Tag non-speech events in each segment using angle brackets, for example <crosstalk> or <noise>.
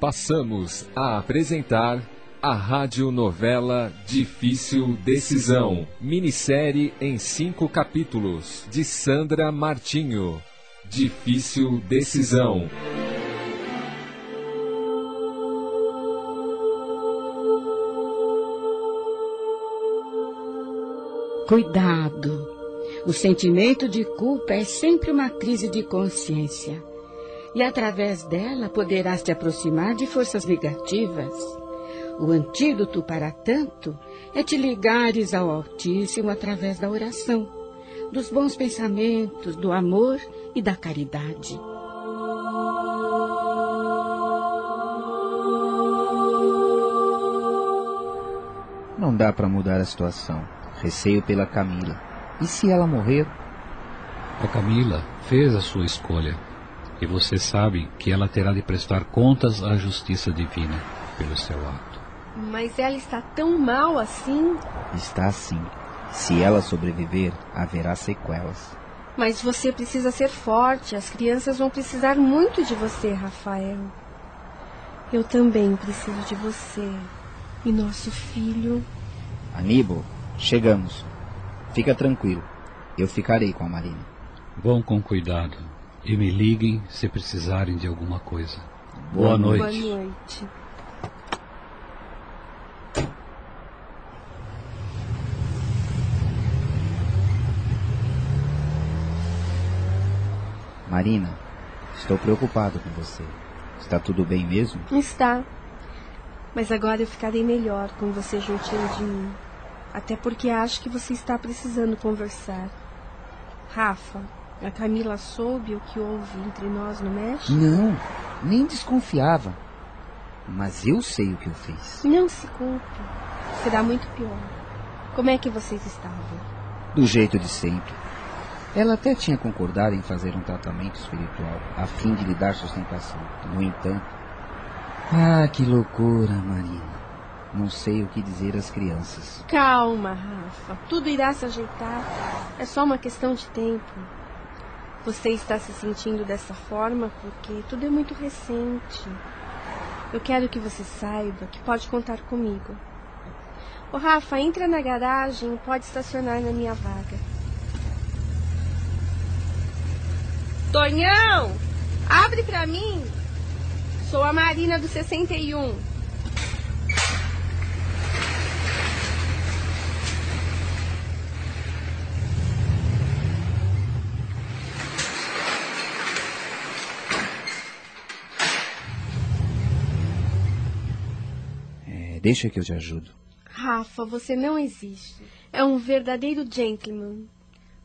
Passamos a apresentar a radionovela Difícil Decisão, minissérie em cinco capítulos, de Sandra Martinho. Difícil Decisão. Cuidado! O sentimento de culpa é sempre uma crise de consciência. E através dela poderás te aproximar de forças negativas. O antídoto para tanto é te ligares ao Altíssimo através da oração, dos bons pensamentos, do amor e da caridade. Não dá para mudar a situação. Receio pela Camila. E se ela morrer? A Camila fez a sua escolha. E você sabe que ela terá de prestar contas à justiça divina pelo seu ato. Mas ela está tão mal assim? Está assim. Se ela sobreviver, haverá sequelas. Mas você precisa ser forte. As crianças vão precisar muito de você, Rafael. Eu também preciso de você. E nosso filho. Aníbal, chegamos. Fica tranquilo. Eu ficarei com a Marina. Vão com cuidado. E me liguem se precisarem de alguma coisa. Boa, Boa noite. Boa noite. Marina, estou preocupado com você. Está tudo bem mesmo? Está. Mas agora eu ficarei melhor com você juntinho de mim. Até porque acho que você está precisando conversar. Rafa, a Camila soube o que houve entre nós no México? Não, nem desconfiava. Mas eu sei o que eu fiz. Não se culpe. Será muito pior. Como é que vocês estavam? Do jeito de sempre. Ela até tinha concordado em fazer um tratamento espiritual, a fim de lhe dar sustentação. No entanto. Ah, que loucura, Marina. Não sei o que dizer às crianças. Calma, Rafa. Tudo irá se ajeitar. É só uma questão de tempo. Você está se sentindo dessa forma porque tudo é muito recente. Eu quero que você saiba que pode contar comigo. Ô Rafa, entra na garagem e pode estacionar na minha vaga. Tonhão! Abre pra mim! Sou a Marina do 61. Deixa que eu te ajudo. Rafa, você não existe. É um verdadeiro gentleman.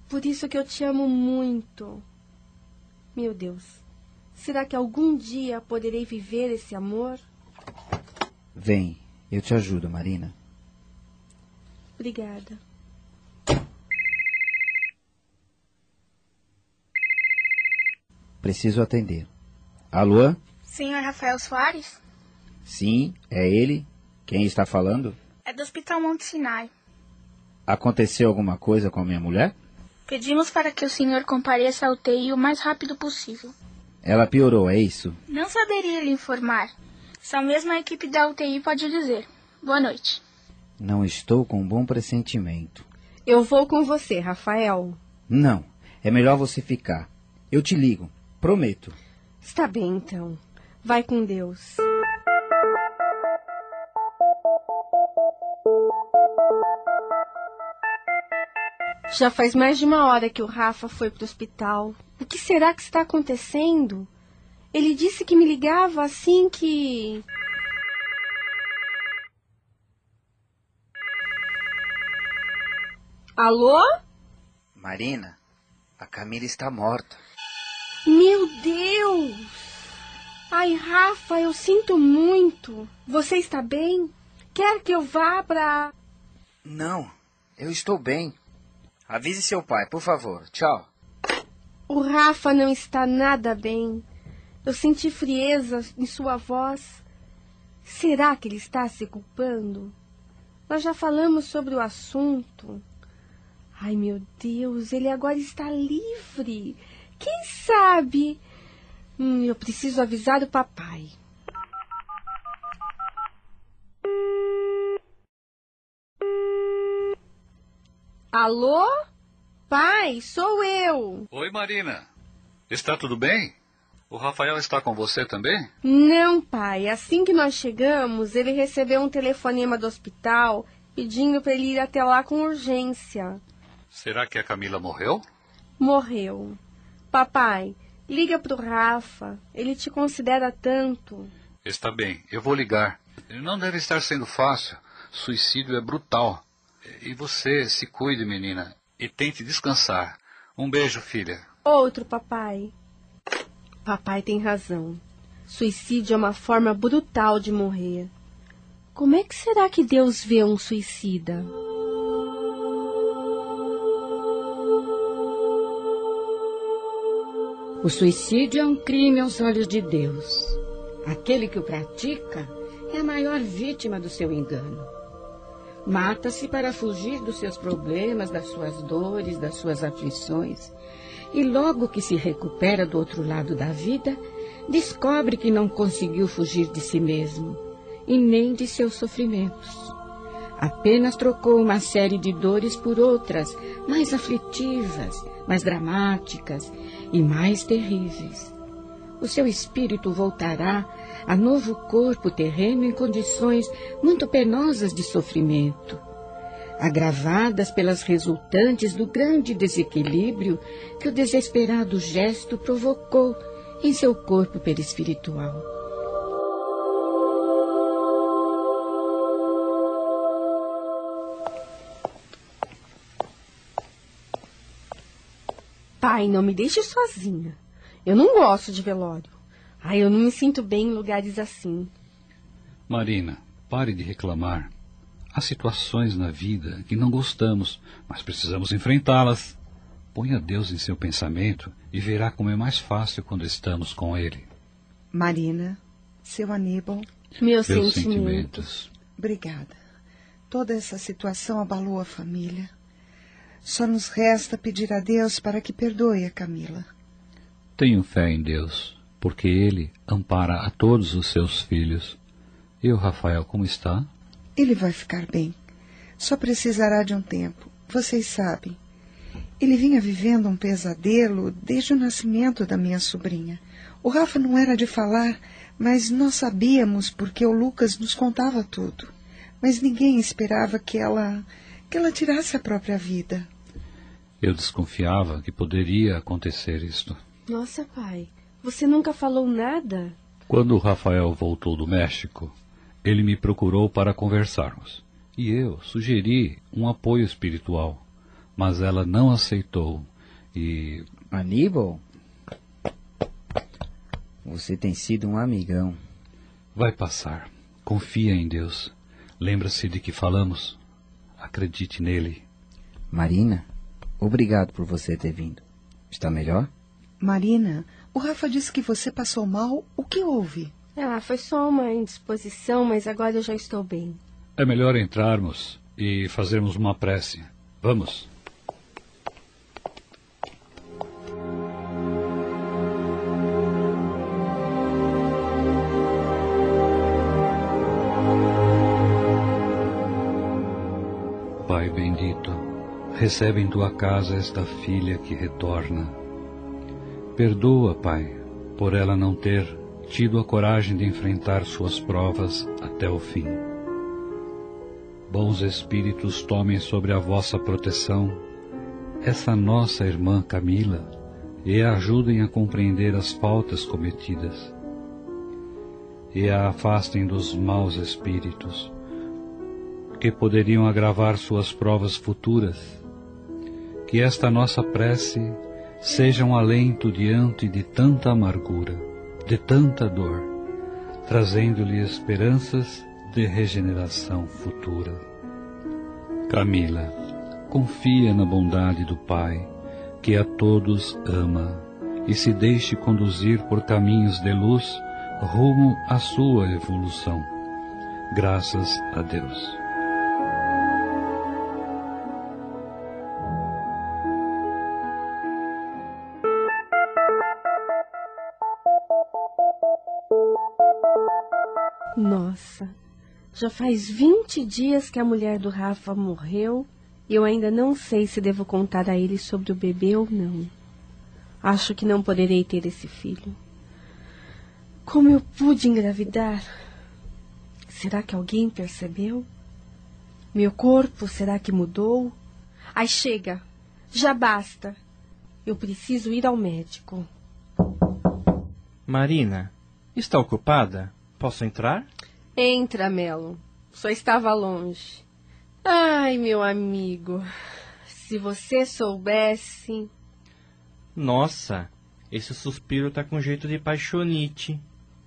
Por isso que eu te amo muito. Meu Deus. Será que algum dia poderei viver esse amor? Vem, eu te ajudo, Marina. Obrigada. Preciso atender. Alô? Senhor Rafael Soares? Sim, é ele. Quem está falando? É do Hospital Monte Sinai. Aconteceu alguma coisa com a minha mulher? Pedimos para que o senhor compareça ao UTI o mais rápido possível. Ela piorou, é isso? Não saberia lhe informar. Só mesmo a equipe da UTI pode dizer. Boa noite. Não estou com um bom pressentimento. Eu vou com você, Rafael. Não, é melhor você ficar. Eu te ligo, prometo. Está bem, então. Vai com Deus. Já faz mais de uma hora que o Rafa foi para o hospital. O que será que está acontecendo? Ele disse que me ligava assim que. Alô? Marina, a Camila está morta. Meu Deus! Ai, Rafa, eu sinto muito. Você está bem? Quer que eu vá para. Não, eu estou bem. Avise seu pai, por favor. Tchau. O Rafa não está nada bem. Eu senti frieza em sua voz. Será que ele está se culpando? Nós já falamos sobre o assunto. Ai, meu Deus, ele agora está livre. Quem sabe? Hum, eu preciso avisar o papai. Alô? Pai, sou eu. Oi, Marina. Está tudo bem? O Rafael está com você também? Não, pai. Assim que nós chegamos, ele recebeu um telefonema do hospital pedindo para ele ir até lá com urgência. Será que a Camila morreu? Morreu. Papai, liga pro Rafa. Ele te considera tanto. Está bem, eu vou ligar. Não deve estar sendo fácil. Suicídio é brutal. E você se cuide, menina, e tente descansar. Um beijo, filha. Outro, papai. Papai tem razão. Suicídio é uma forma brutal de morrer. Como é que será que Deus vê um suicida? O suicídio é um crime aos olhos de Deus. Aquele que o pratica é a maior vítima do seu engano. Mata-se para fugir dos seus problemas, das suas dores, das suas aflições. E logo que se recupera do outro lado da vida, descobre que não conseguiu fugir de si mesmo e nem de seus sofrimentos. Apenas trocou uma série de dores por outras, mais aflitivas, mais dramáticas e mais terríveis. O seu espírito voltará a novo corpo terreno em condições muito penosas de sofrimento, agravadas pelas resultantes do grande desequilíbrio que o desesperado gesto provocou em seu corpo perispiritual. Pai, não me deixe sozinha. Eu não gosto de velório. Ai, eu não me sinto bem em lugares assim. Marina, pare de reclamar. Há situações na vida que não gostamos, mas precisamos enfrentá-las. Ponha Deus em seu pensamento e verá como é mais fácil quando estamos com Ele. Marina, seu Aníbal. Meus, Meus sentimentos. sentimentos. Obrigada. Toda essa situação abalou a família. Só nos resta pedir a Deus para que perdoe a Camila. Tenho fé em Deus, porque Ele ampara a todos os seus filhos. E o Rafael, como está? Ele vai ficar bem. Só precisará de um tempo. Vocês sabem. Ele vinha vivendo um pesadelo desde o nascimento da minha sobrinha. O Rafa não era de falar, mas nós sabíamos porque o Lucas nos contava tudo. Mas ninguém esperava que ela que ela tirasse a própria vida. Eu desconfiava que poderia acontecer isto. Nossa, pai, você nunca falou nada? Quando o Rafael voltou do México, ele me procurou para conversarmos. E eu sugeri um apoio espiritual, mas ela não aceitou. E Aníbal? Você tem sido um amigão. vai passar. Confia em Deus. Lembra-se de que falamos? Acredite nele. Marina, obrigado por você ter vindo. Está melhor? Marina, o Rafa disse que você passou mal. O que houve? Ah, foi só uma indisposição, mas agora eu já estou bem. É melhor entrarmos e fazermos uma prece. Vamos. Pai bendito, recebe em tua casa esta filha que retorna. Perdoa, Pai, por ela não ter tido a coragem de enfrentar suas provas até o fim. Bons espíritos tomem sobre a vossa proteção essa nossa irmã Camila e a ajudem a compreender as faltas cometidas. E a afastem dos maus espíritos que poderiam agravar suas provas futuras. Que esta nossa prece seja um alento diante de tanta amargura, de tanta dor, trazendo-lhe esperanças de regeneração futura. Camila, confia na bondade do Pai, que a todos ama, e se deixe conduzir por caminhos de luz rumo à sua evolução. Graças a Deus. Já faz 20 dias que a mulher do Rafa morreu e eu ainda não sei se devo contar a ele sobre o bebê ou não. Acho que não poderei ter esse filho. Como eu pude engravidar? Será que alguém percebeu? Meu corpo será que mudou? Ai, chega! Já basta! Eu preciso ir ao médico. Marina, está ocupada? Posso entrar? Entra, Melo. Só estava longe. Ai, meu amigo, se você soubesse. Nossa, esse suspiro tá com jeito de paixonite.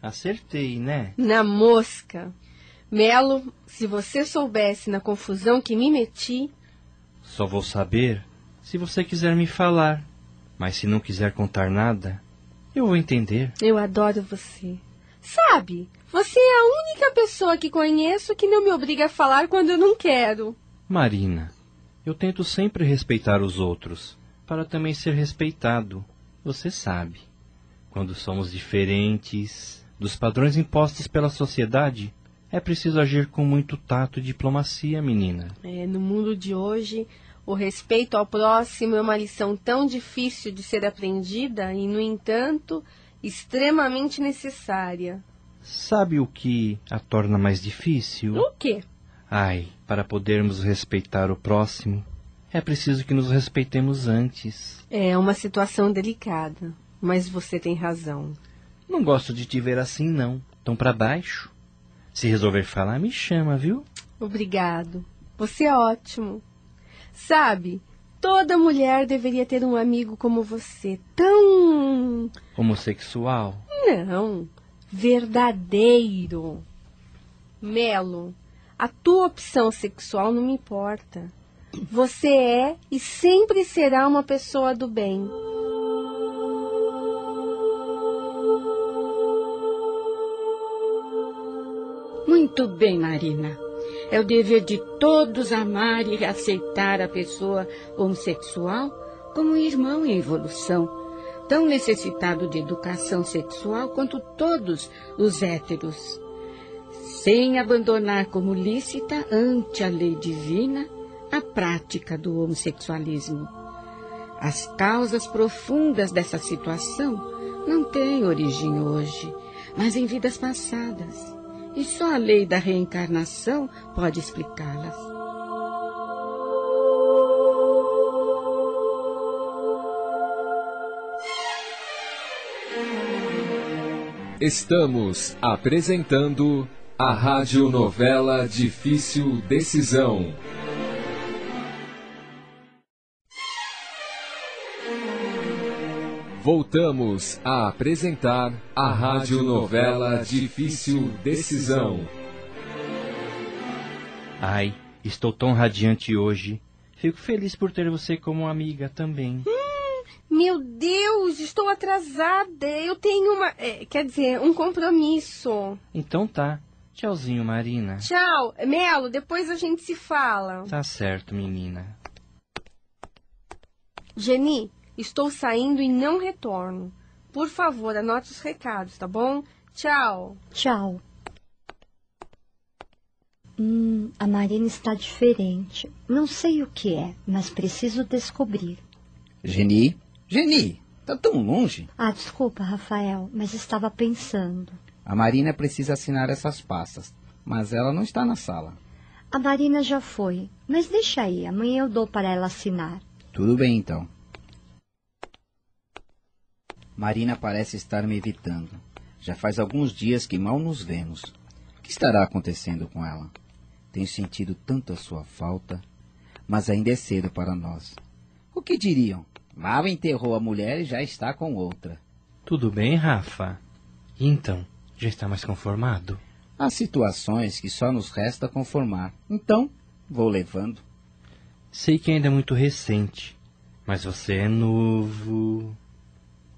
Acertei, né? Na mosca. Melo, se você soubesse na confusão que me meti. Só vou saber se você quiser me falar. Mas se não quiser contar nada, eu vou entender. Eu adoro você. Sabe, você é a única pessoa que conheço que não me obriga a falar quando eu não quero. Marina, eu tento sempre respeitar os outros, para também ser respeitado. Você sabe. Quando somos diferentes dos padrões impostos pela sociedade, é preciso agir com muito tato e diplomacia, menina. É, no mundo de hoje, o respeito ao próximo é uma lição tão difícil de ser aprendida e, no entanto, extremamente necessária. Sabe o que a torna mais difícil? O quê? Ai, para podermos respeitar o próximo, é preciso que nos respeitemos antes. É uma situação delicada, mas você tem razão. Não gosto de te ver assim, não. Tão para baixo. Se resolver falar, me chama, viu? Obrigado. Você é ótimo. Sabe, toda mulher deveria ter um amigo como você, tão. Homossexual? Não, verdadeiro. Melo, a tua opção sexual não me importa. Você é e sempre será uma pessoa do bem. Muito bem, Marina. É o dever de todos amar e aceitar a pessoa homossexual como um irmão em evolução, tão necessitado de educação sexual quanto todos os héteros, sem abandonar como lícita ante a lei divina a prática do homossexualismo. As causas profundas dessa situação não têm origem hoje, mas em vidas passadas e só a lei da reencarnação pode explicá-las. Estamos apresentando a radionovela Difícil Decisão. Voltamos a apresentar a radionovela Difícil Decisão. Ai, estou tão radiante hoje. Fico feliz por ter você como amiga também. Meu Deus, estou atrasada. Eu tenho uma. É, quer dizer, um compromisso. Então tá. Tchauzinho, Marina. Tchau. Melo, depois a gente se fala. Tá certo, menina. Geni, Estou saindo e não retorno. Por favor, anote os recados, tá bom? Tchau. Tchau. Hum, a Marina está diferente. Não sei o que é, mas preciso descobrir. Geni? Geni, tá tão longe. Ah, desculpa, Rafael, mas estava pensando. A Marina precisa assinar essas passas, mas ela não está na sala. A Marina já foi, mas deixa aí, amanhã eu dou para ela assinar. Tudo bem então. Marina parece estar me evitando. Já faz alguns dias que mal nos vemos. O que estará acontecendo com ela? Tenho sentido tanto a sua falta, mas ainda é cedo para nós. O que diriam? Mal enterrou a mulher e já está com outra. Tudo bem, Rafa? Então, já está mais conformado? Há situações que só nos resta conformar. Então, vou levando. Sei que ainda é muito recente, mas você é novo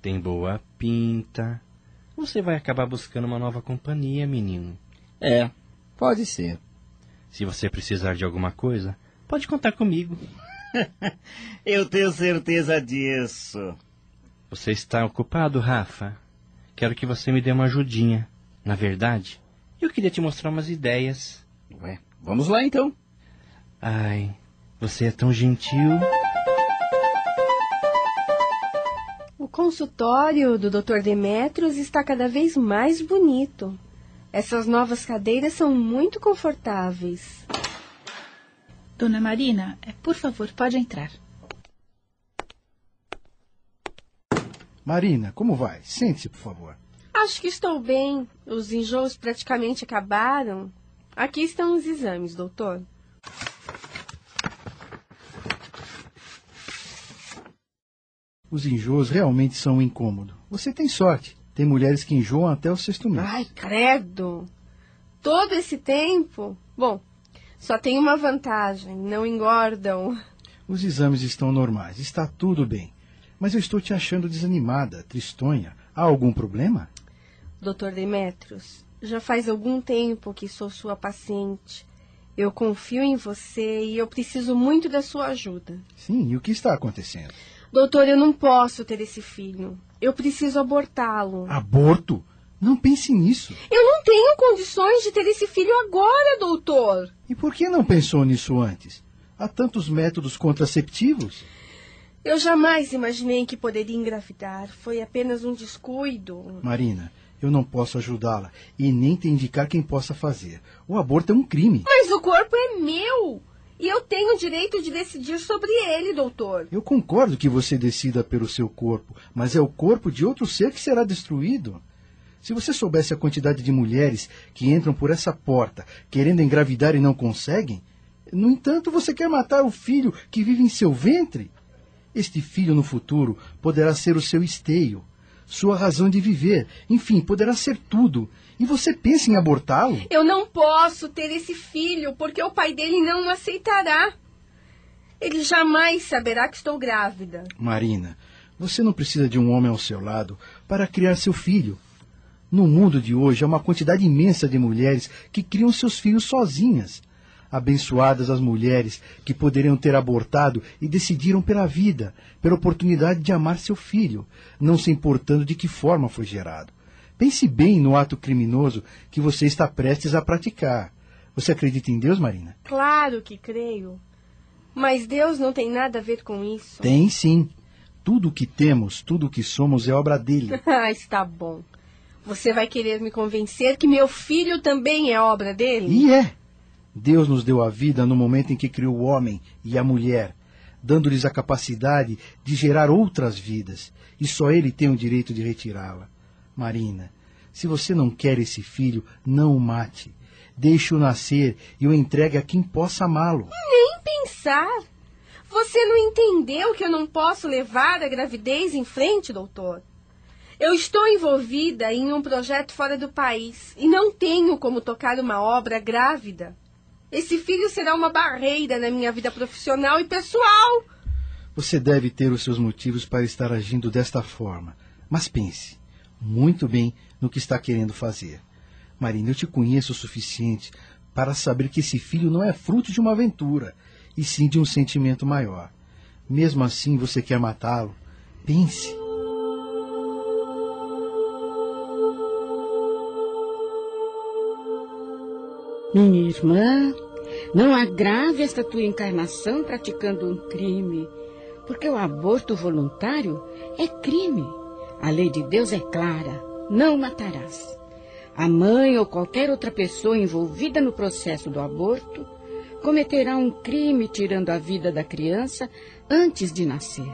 tem boa pinta. Você vai acabar buscando uma nova companhia, menino. É, pode ser. Se você precisar de alguma coisa, pode contar comigo. <laughs> Eu tenho certeza disso. Você está ocupado, Rafa? Quero que você me dê uma ajudinha. Na verdade, eu queria te mostrar umas ideias. Ué, vamos lá então. Ai, você é tão gentil. O consultório do Dr. Demetrios está cada vez mais bonito. Essas novas cadeiras são muito confortáveis. Dona Marina, é, por favor, pode entrar. Marina, como vai? Sente-se, por favor. Acho que estou bem. Os enjoos praticamente acabaram. Aqui estão os exames, doutor. Os enjoos realmente são um incômodo. Você tem sorte. Tem mulheres que enjoam até o sexto mês. Ai, credo! Todo esse tempo? Bom, só tem uma vantagem: não engordam. Os exames estão normais, está tudo bem. Mas eu estou te achando desanimada, tristonha. Há algum problema? Doutor Demetrios, já faz algum tempo que sou sua paciente. Eu confio em você e eu preciso muito da sua ajuda. Sim, e o que está acontecendo? Doutor, eu não posso ter esse filho. Eu preciso abortá-lo. Aborto? Não pense nisso. Eu não tenho condições de ter esse filho agora, doutor. E por que não pensou nisso antes? Há tantos métodos contraceptivos. Eu jamais imaginei que poderia engravidar. Foi apenas um descuido. Marina, eu não posso ajudá-la e nem te indicar quem possa fazer. O aborto é um crime. Mas o corpo é meu. E eu tenho o direito de decidir sobre ele, doutor. Eu concordo que você decida pelo seu corpo, mas é o corpo de outro ser que será destruído. Se você soubesse a quantidade de mulheres que entram por essa porta querendo engravidar e não conseguem, no entanto, você quer matar o filho que vive em seu ventre? Este filho no futuro poderá ser o seu esteio, sua razão de viver, enfim, poderá ser tudo. E você pensa em abortá-lo? Eu não posso ter esse filho porque o pai dele não o aceitará. Ele jamais saberá que estou grávida. Marina, você não precisa de um homem ao seu lado para criar seu filho. No mundo de hoje há uma quantidade imensa de mulheres que criam seus filhos sozinhas. Abençoadas as mulheres que poderiam ter abortado e decidiram pela vida, pela oportunidade de amar seu filho, não se importando de que forma foi gerado. Pense bem no ato criminoso que você está prestes a praticar. Você acredita em Deus, Marina? Claro que creio. Mas Deus não tem nada a ver com isso. Tem sim. Tudo o que temos, tudo o que somos é obra dele. <laughs> ah, está bom. Você vai querer me convencer que meu filho também é obra dele? E é. Deus nos deu a vida no momento em que criou o homem e a mulher, dando-lhes a capacidade de gerar outras vidas, e só ele tem o direito de retirá-la. Marina, se você não quer esse filho, não o mate. Deixe-o nascer e o entregue a quem possa amá-lo. Nem pensar. Você não entendeu que eu não posso levar a gravidez em frente, doutor? Eu estou envolvida em um projeto fora do país e não tenho como tocar uma obra grávida. Esse filho será uma barreira na minha vida profissional e pessoal. Você deve ter os seus motivos para estar agindo desta forma. Mas pense muito bem no que está querendo fazer. Marina, eu te conheço o suficiente para saber que esse filho não é fruto de uma aventura, e sim de um sentimento maior. Mesmo assim, você quer matá-lo? Pense. Minha irmã, não agrave esta tua encarnação praticando um crime, porque o aborto voluntário é crime. A lei de Deus é clara: não matarás. A mãe ou qualquer outra pessoa envolvida no processo do aborto cometerá um crime tirando a vida da criança antes de nascer.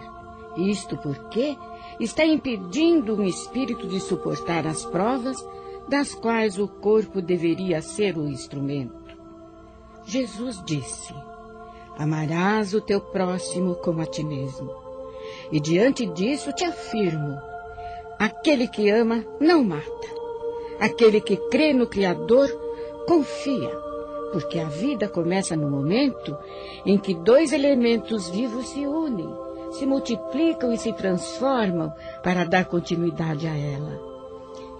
Isto porque está impedindo um espírito de suportar as provas das quais o corpo deveria ser o instrumento. Jesus disse: Amarás o teu próximo como a ti mesmo. E diante disso te afirmo: aquele que ama não mata. Aquele que crê no Criador confia, porque a vida começa no momento em que dois elementos vivos se unem, se multiplicam e se transformam para dar continuidade a ela.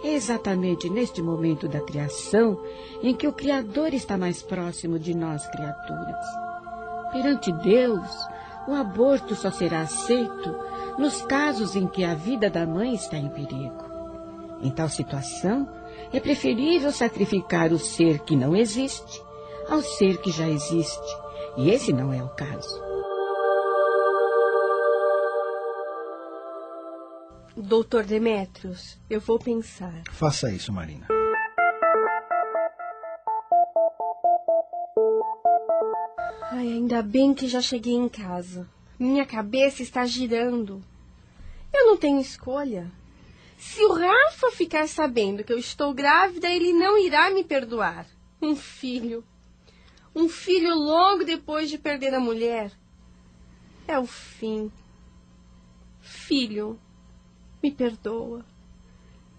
Exatamente neste momento da criação em que o Criador está mais próximo de nós, criaturas. Perante Deus, o aborto só será aceito nos casos em que a vida da mãe está em perigo. Em tal situação, é preferível sacrificar o ser que não existe ao ser que já existe. E esse não é o caso. Doutor Demetrios, eu vou pensar. Faça isso, Marina. Ai, ainda bem que já cheguei em casa. Minha cabeça está girando. Eu não tenho escolha. Se o Rafa ficar sabendo que eu estou grávida, ele não irá me perdoar. Um filho. Um filho logo depois de perder a mulher. É o fim. Filho, me perdoa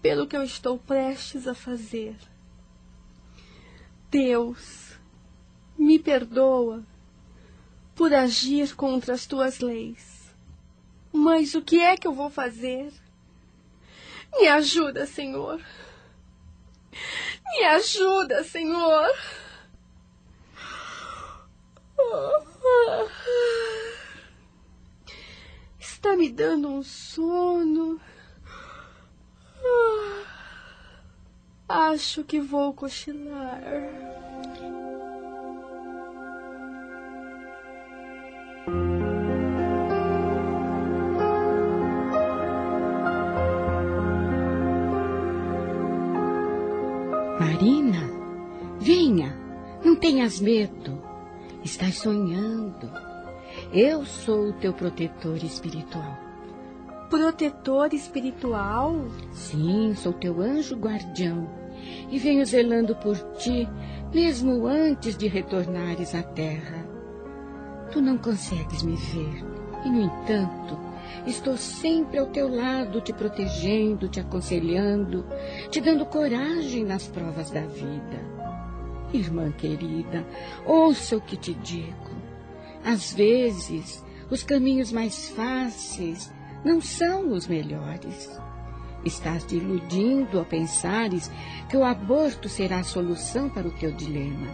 pelo que eu estou prestes a fazer. Deus, me perdoa por agir contra as tuas leis. Mas o que é que eu vou fazer? Me ajuda, Senhor. Me ajuda, Senhor. Está me dando um sono. Acho que vou cochilar. Marina, venha, não tenhas medo. Estás sonhando. Eu sou o teu protetor espiritual. Protetor espiritual? Sim, sou teu anjo guardião e venho zelando por ti, mesmo antes de retornares à terra. Tu não consegues me ver e, no entanto, estou sempre ao teu lado, te protegendo, te aconselhando, te dando coragem nas provas da vida. Irmã querida, ouça o que te digo. Às vezes, os caminhos mais fáceis não são os melhores. Estás te iludindo ao pensares que o aborto será a solução para o teu dilema.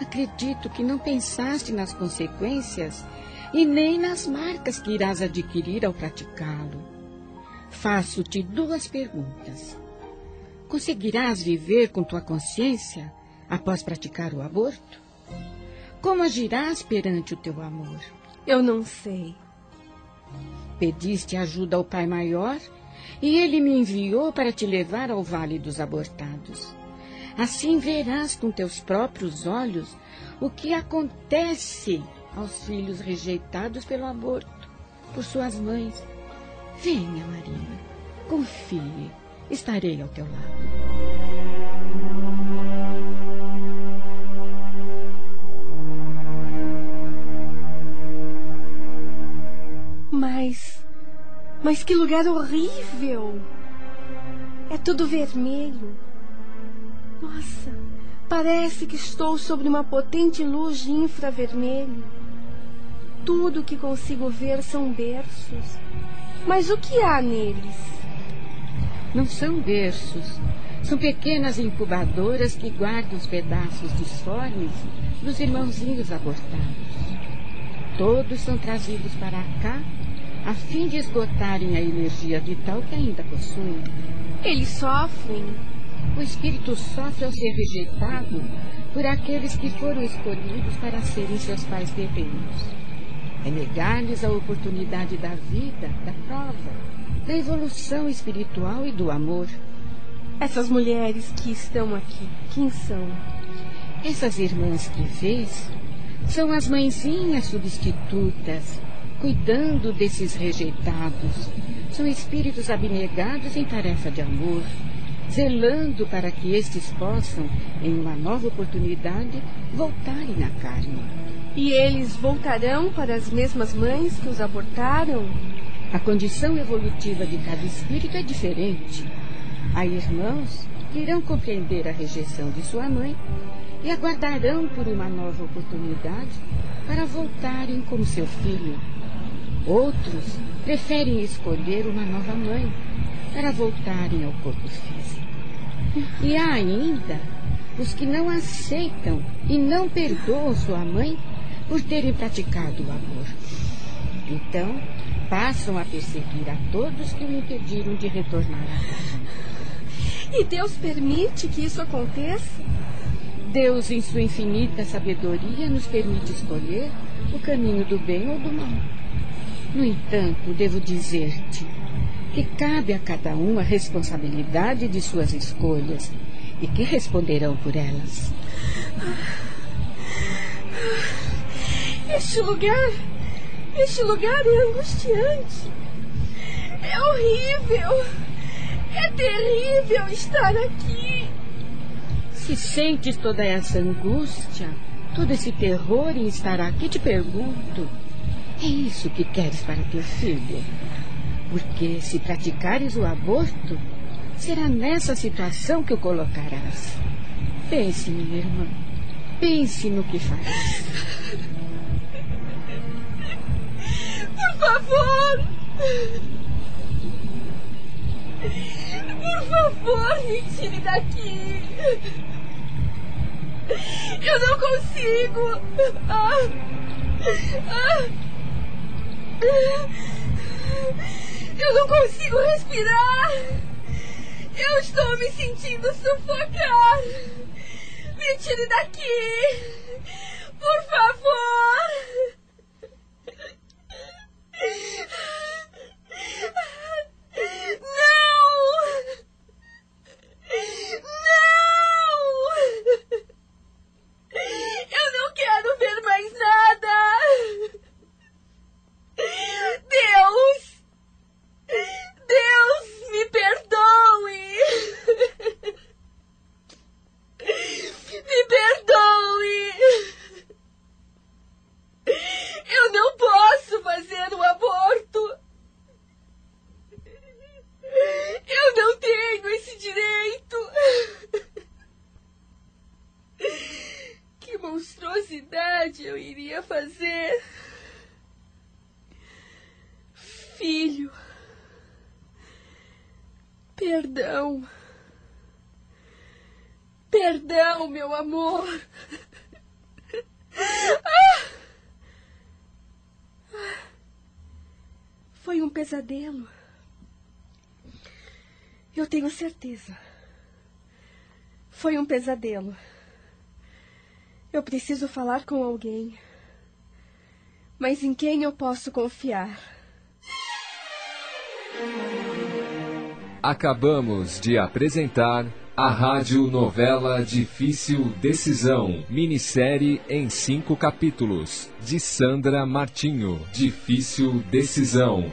Acredito que não pensaste nas consequências e nem nas marcas que irás adquirir ao praticá-lo. Faço-te duas perguntas. Conseguirás viver com tua consciência após praticar o aborto? Como agirás perante o teu amor? Eu não sei. Pediste ajuda ao Pai Maior e ele me enviou para te levar ao Vale dos Abortados. Assim verás com teus próprios olhos o que acontece aos filhos rejeitados pelo aborto por suas mães. Venha, Marina, confie, estarei ao teu lado. Mas que lugar horrível! É tudo vermelho. Nossa, parece que estou sobre uma potente luz de infravermelho. Tudo que consigo ver são berços. Mas o que há neles? Não são berços. São pequenas incubadoras que guardam os pedaços disformes dos irmãozinhos abortados. Todos são trazidos para cá a fim de esgotarem a energia vital que ainda possuem. Eles sofrem. O espírito sofre ao ser rejeitado por aqueles que foram escolhidos para serem seus pais terrenos. É negar-lhes a oportunidade da vida, da prova, da evolução espiritual e do amor. Essas mulheres que estão aqui, quem são? Essas irmãs que vês são as mãezinhas substitutas, cuidando desses rejeitados. São espíritos abnegados em tarefa de amor, zelando para que estes possam, em uma nova oportunidade, voltarem à carne. E eles voltarão para as mesmas mães que os abortaram? A condição evolutiva de cada espírito é diferente. Há irmãos que irão compreender a rejeição de sua mãe e aguardarão por uma nova oportunidade para voltarem como seu filho. Outros preferem escolher uma nova mãe para voltarem ao corpo físico. E há ainda os que não aceitam e não perdoam sua mãe por terem praticado o amor. Então, passam a perseguir a todos que o impediram de retornar à casa. E Deus permite que isso aconteça? Deus, em sua infinita sabedoria, nos permite escolher o caminho do bem ou do mal. No entanto, devo dizer-te que cabe a cada um a responsabilidade de suas escolhas e que responderão por elas. Este lugar. Este lugar é angustiante. É horrível. É terrível estar aqui. Se sentes toda essa angústia, todo esse terror em estar aqui, te pergunto: é isso que queres para teu filho? Porque se praticares o aborto, será nessa situação que o colocarás. Pense, minha irmã. Pense no que faz. Por favor! Por favor, me tire daqui! Eu não consigo! Ah, ah, eu não consigo respirar! Eu estou me sentindo sufocar! Me tire daqui! Por favor! Não! Não! Eu não quero ver mais nada! Deus! Deus, me perdoe! Me perdoe! Eu não posso fazer o aborto! Eu não tenho esse direito! Que monstruosidade eu iria fazer! Filho, perdão. Perdão, meu amor. Foi um pesadelo. Eu tenho certeza. Foi um pesadelo. Eu preciso falar com alguém. Mas em quem eu posso confiar? Acabamos de apresentar a rádio novela Difícil Decisão, minissérie em cinco capítulos, de Sandra Martinho. Difícil Decisão.